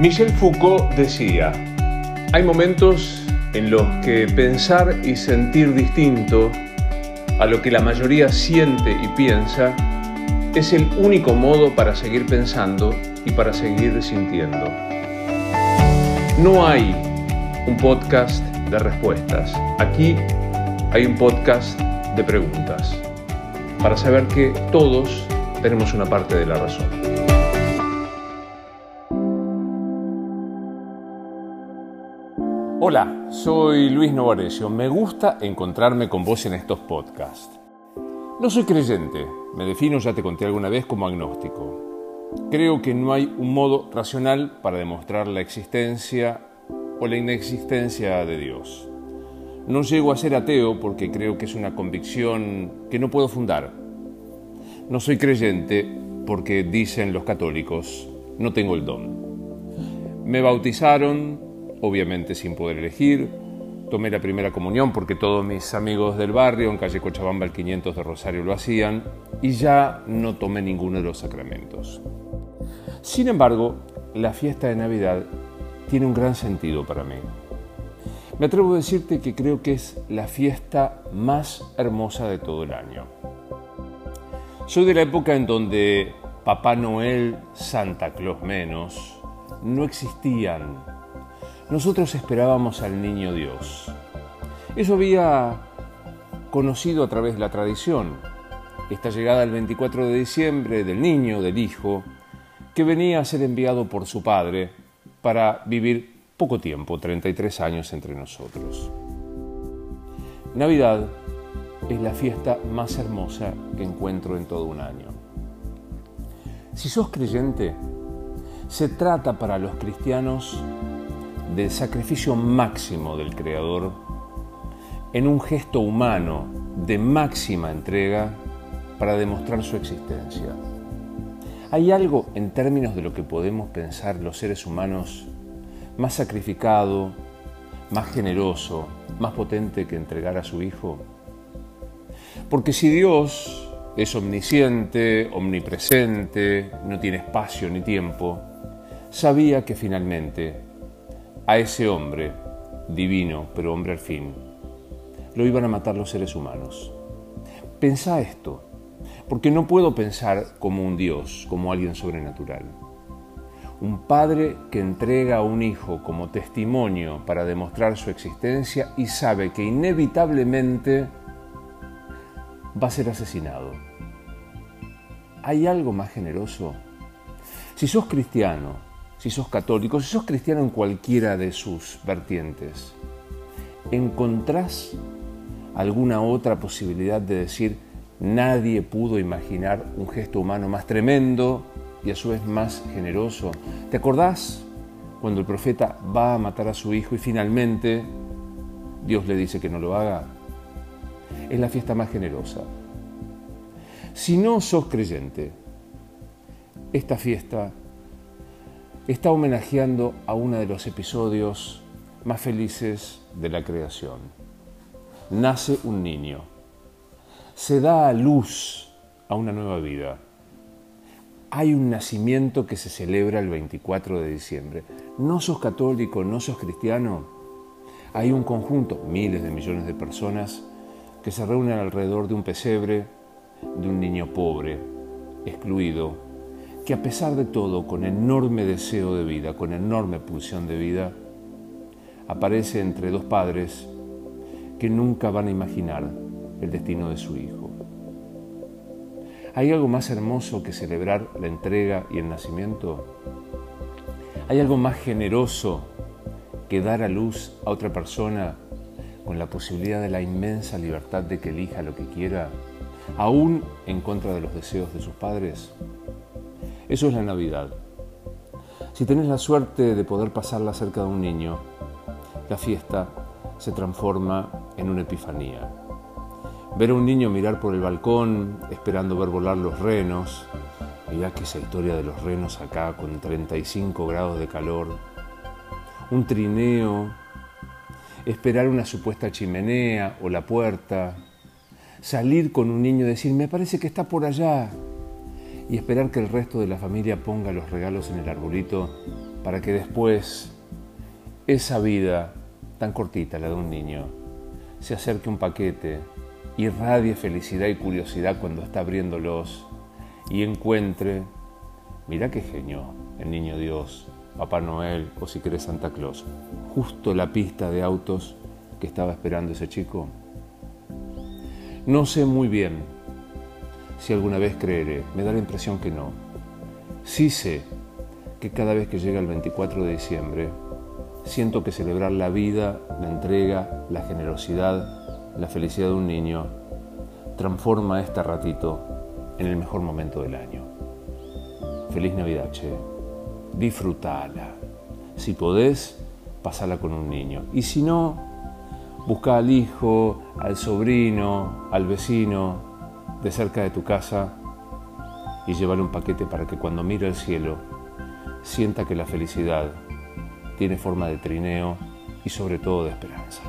Michel Foucault decía, hay momentos en los que pensar y sentir distinto a lo que la mayoría siente y piensa es el único modo para seguir pensando y para seguir sintiendo. No hay un podcast de respuestas. Aquí hay un podcast de preguntas para saber que todos tenemos una parte de la razón. Hola, soy Luis Novarecio. Me gusta encontrarme con vos en estos podcasts. No soy creyente, me defino, ya te conté alguna vez, como agnóstico. Creo que no hay un modo racional para demostrar la existencia o la inexistencia de Dios. No llego a ser ateo porque creo que es una convicción que no puedo fundar. No soy creyente porque dicen los católicos, no tengo el don. Me bautizaron, obviamente sin poder elegir. Tomé la primera comunión porque todos mis amigos del barrio en calle Cochabamba el 500 de Rosario lo hacían y ya no tomé ninguno de los sacramentos. Sin embargo, la fiesta de Navidad tiene un gran sentido para mí. Me atrevo a decirte que creo que es la fiesta más hermosa de todo el año. Soy de la época en donde Papá Noel, Santa Claus menos, no existían nosotros esperábamos al niño Dios. Eso había conocido a través de la tradición, esta llegada el 24 de diciembre del niño, del hijo, que venía a ser enviado por su padre para vivir poco tiempo, 33 años entre nosotros. Navidad es la fiesta más hermosa que encuentro en todo un año. Si sos creyente, se trata para los cristianos del sacrificio máximo del Creador en un gesto humano de máxima entrega para demostrar su existencia. ¿Hay algo en términos de lo que podemos pensar los seres humanos más sacrificado, más generoso, más potente que entregar a su Hijo? Porque si Dios es omnisciente, omnipresente, no tiene espacio ni tiempo, sabía que finalmente a ese hombre, divino, pero hombre al fin, lo iban a matar los seres humanos. Pensá esto, porque no puedo pensar como un Dios, como alguien sobrenatural. Un padre que entrega a un hijo como testimonio para demostrar su existencia y sabe que inevitablemente va a ser asesinado. ¿Hay algo más generoso? Si sos cristiano, si sos católico, si sos cristiano en cualquiera de sus vertientes, ¿encontrás alguna otra posibilidad de decir nadie pudo imaginar un gesto humano más tremendo y a su vez más generoso? ¿Te acordás cuando el profeta va a matar a su hijo y finalmente Dios le dice que no lo haga? Es la fiesta más generosa. Si no sos creyente, esta fiesta está homenajeando a uno de los episodios más felices de la creación. Nace un niño, se da a luz a una nueva vida. Hay un nacimiento que se celebra el 24 de diciembre. No sos católico, no sos cristiano. Hay un conjunto, miles de millones de personas, que se reúnen alrededor de un pesebre de un niño pobre, excluido, que a pesar de todo, con enorme deseo de vida, con enorme pulsión de vida, aparece entre dos padres que nunca van a imaginar el destino de su hijo. ¿Hay algo más hermoso que celebrar la entrega y el nacimiento? ¿Hay algo más generoso que dar a luz a otra persona con la posibilidad de la inmensa libertad de que elija lo que quiera, aún en contra de los deseos de sus padres? Eso es la Navidad. Si tenés la suerte de poder pasarla cerca de un niño, la fiesta se transforma en una epifanía. Ver a un niño mirar por el balcón esperando ver volar los renos, mirá que esa historia de los renos acá con 35 grados de calor, un trineo, esperar una supuesta chimenea o la puerta, salir con un niño y decir, me parece que está por allá, y esperar que el resto de la familia ponga los regalos en el arbolito para que después esa vida tan cortita, la de un niño, se acerque un paquete, irradie felicidad y curiosidad cuando está abriéndolos y encuentre, mira qué genio, el niño Dios, Papá Noel o si querés Santa Claus, justo la pista de autos que estaba esperando ese chico. No sé muy bien si alguna vez creeré, me da la impresión que no. Sí sé que cada vez que llega el 24 de diciembre, siento que celebrar la vida, la entrega, la generosidad, la felicidad de un niño, transforma este ratito en el mejor momento del año. Feliz Navidad, che. Disfrutala. Si podés, pasala con un niño. Y si no, busca al hijo, al sobrino, al vecino de cerca de tu casa y llévale un paquete para que cuando mire el cielo sienta que la felicidad tiene forma de trineo y sobre todo de esperanza.